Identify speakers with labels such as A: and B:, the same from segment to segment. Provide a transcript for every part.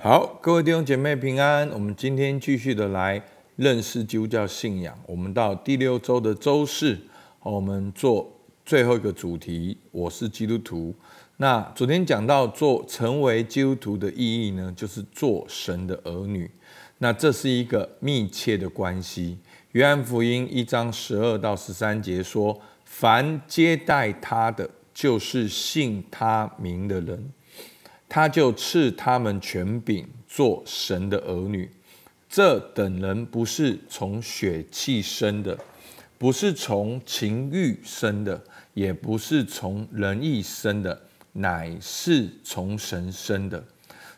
A: 好，各位弟兄姐妹平安。我们今天继续的来认识基督教信仰。我们到第六周的周四，我们做最后一个主题。我是基督徒。那昨天讲到做成为基督徒的意义呢，就是做神的儿女。那这是一个密切的关系。约翰福音一章十二到十三节说：“凡接待他的，就是信他名的人。”他就赐他们权柄做神的儿女，这等人不是从血气生的，不是从情欲生的，也不是从人意生的，乃是从神生的。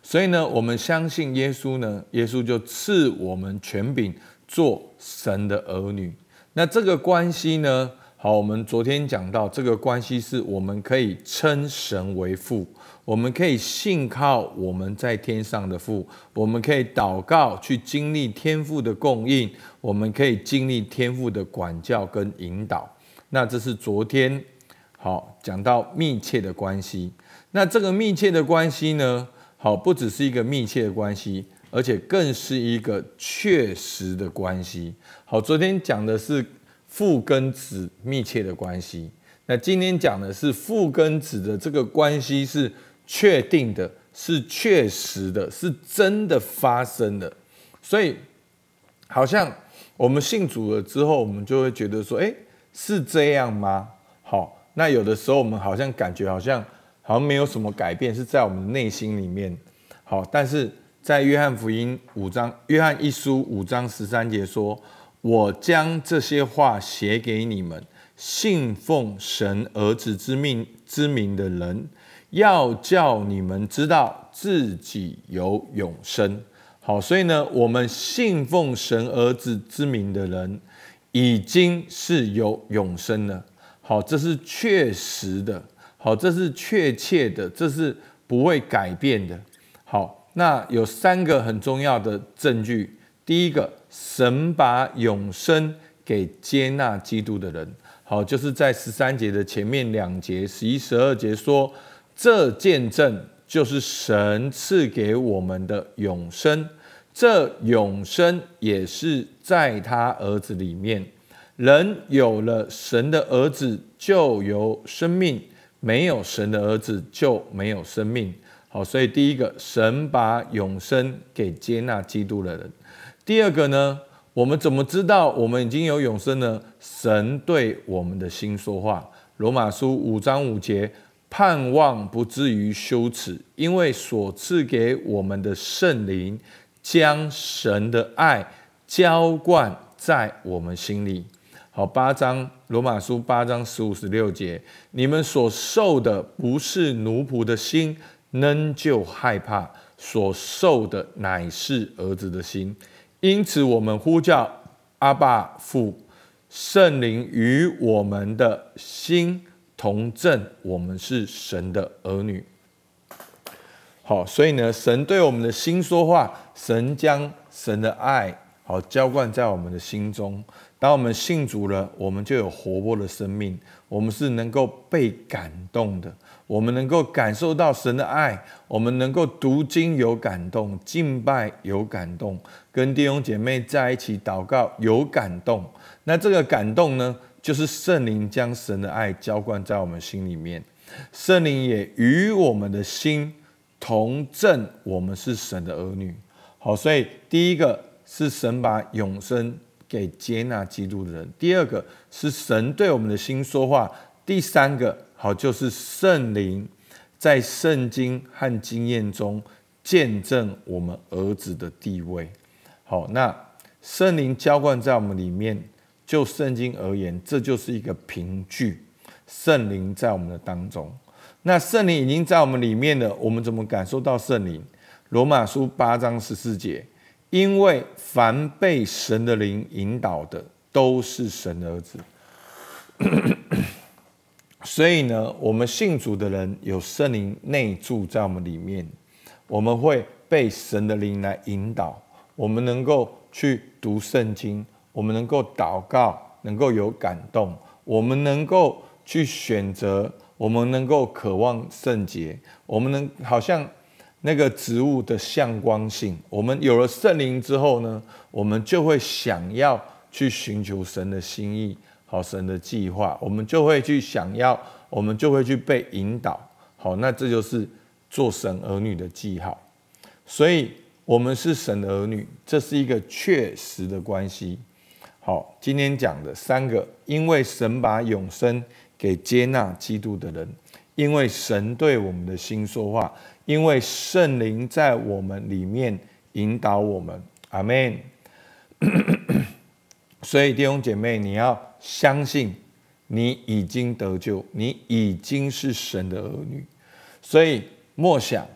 A: 所以呢，我们相信耶稣呢，耶稣就赐我们权柄做神的儿女。那这个关系呢，好，我们昨天讲到这个关系是我们可以称神为父。我们可以信靠我们在天上的父，我们可以祷告去经历天父的供应，我们可以经历天父的管教跟引导。那这是昨天好讲到密切的关系。那这个密切的关系呢，好不只是一个密切的关系，而且更是一个确实的关系。好，昨天讲的是父跟子密切的关系，那今天讲的是父跟子的这个关系是。确定的是确实的，是真的发生的，所以好像我们信主了之后，我们就会觉得说，哎，是这样吗？好，那有的时候我们好像感觉好像好像没有什么改变，是在我们内心里面。好，但是在约翰福音五章，约翰一书五章十三节说：“我将这些话写给你们，信奉神儿子之命之名的人。”要叫你们知道自己有永生，好，所以呢，我们信奉神儿子之名的人，已经是有永生了。好，这是确实的，好，这是确切的，这是不会改变的。好，那有三个很重要的证据。第一个，神把永生给接纳基督的人，好，就是在十三节的前面两节，十一、十二节说。这见证就是神赐给我们的永生，这永生也是在他儿子里面。人有了神的儿子，就有生命；没有神的儿子，就没有生命。好，所以第一个，神把永生给接纳基督的人。第二个呢，我们怎么知道我们已经有永生呢？神对我们的心说话。罗马书五章五节。盼望不至于羞耻，因为所赐给我们的圣灵，将神的爱浇灌在我们心里。好，八章罗马书八章十五十六节，你们所受的不是奴仆的心，仍旧害怕；所受的乃是儿子的心。因此，我们呼叫阿爸父，圣灵与我们的心。同证我们是神的儿女。好，所以呢，神对我们的心说话，神将神的爱好浇灌在我们的心中。当我们信主了，我们就有活泼的生命，我们是能够被感动的，我们能够感受到神的爱，我们能够读经有感动，敬拜有感动，跟弟兄姐妹在一起祷告有感动。那这个感动呢？就是圣灵将神的爱浇灌在我们心里面，圣灵也与我们的心同证，我们是神的儿女。好，所以第一个是神把永生给接纳基督的人；第二个是神对我们的心说话；第三个好就是圣灵在圣经和经验中见证我们儿子的地位。好，那圣灵浇灌在我们里面。就圣经而言，这就是一个凭据，圣灵在我们的当中。那圣灵已经在我们里面了，我们怎么感受到圣灵？罗马书八章十四节，因为凡被神的灵引导的，都是神的儿子。所以呢，我们信主的人有圣灵内住在我们里面，我们会被神的灵来引导，我们能够去读圣经。我们能够祷告，能够有感动；我们能够去选择，我们能够渴望圣洁；我们能好像那个植物的向光性。我们有了圣灵之后呢，我们就会想要去寻求神的心意，好，神的计划，我们就会去想要，我们就会去被引导。好，那这就是做神儿女的记号。所以，我们是神的儿女，这是一个确实的关系。好，今天讲的三个，因为神把永生给接纳基督的人，因为神对我们的心说话，因为圣灵在我们里面引导我们。阿门。所以弟兄姐妹，你要相信，你已经得救，你已经是神的儿女。所以默想，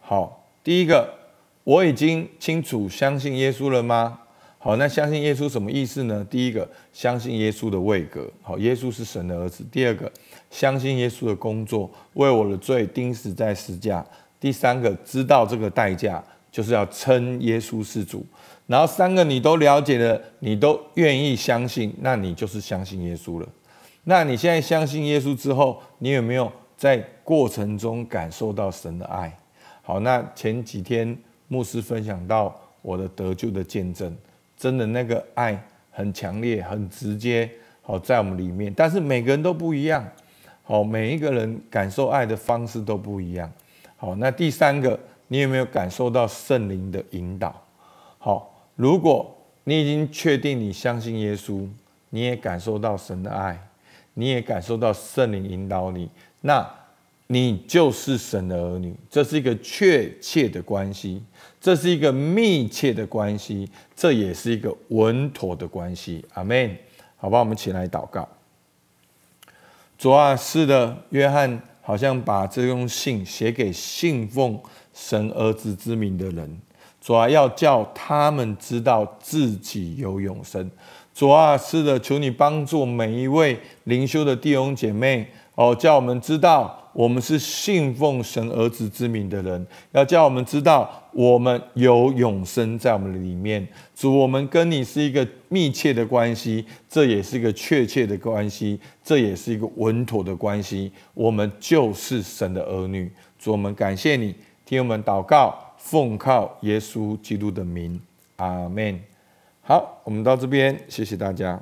A: 好，第一个。我已经清楚相信耶稣了吗？好，那相信耶稣什么意思呢？第一个，相信耶稣的位格，好，耶稣是神的儿子。第二个，相信耶稣的工作，为我的罪钉死在十架。第三个，知道这个代价就是要称耶稣是主。然后三个你都了解了，你都愿意相信，那你就是相信耶稣了。那你现在相信耶稣之后，你有没有在过程中感受到神的爱？好，那前几天。牧师分享到我的得救的见证，真的那个爱很强烈、很直接，好在我们里面。但是每个人都不一样，好，每一个人感受爱的方式都不一样。好，那第三个，你有没有感受到圣灵的引导？好，如果你已经确定你相信耶稣，你也感受到神的爱，你也感受到圣灵引导你，那。你就是神的儿女，这是一个确切的关系，这是一个密切的关系，这也是一个稳妥的关系。阿门。好吧，我们起来祷告。主啊，是的，约翰好像把这封信写给信奉神儿子之名的人，主啊，要叫他们知道自己有永生。主啊，是的，求你帮助每一位灵修的弟兄姐妹哦，叫我们知道。我们是信奉神儿子之名的人，要叫我们知道，我们有永生在我们里面。主，我们跟你是一个密切的关系，这也是一个确切的关系，这也是一个稳妥的关系。我们就是神的儿女。主，我们感谢你，听我们祷告，奉靠耶稣基督的名，阿门。好，我们到这边，谢谢大家。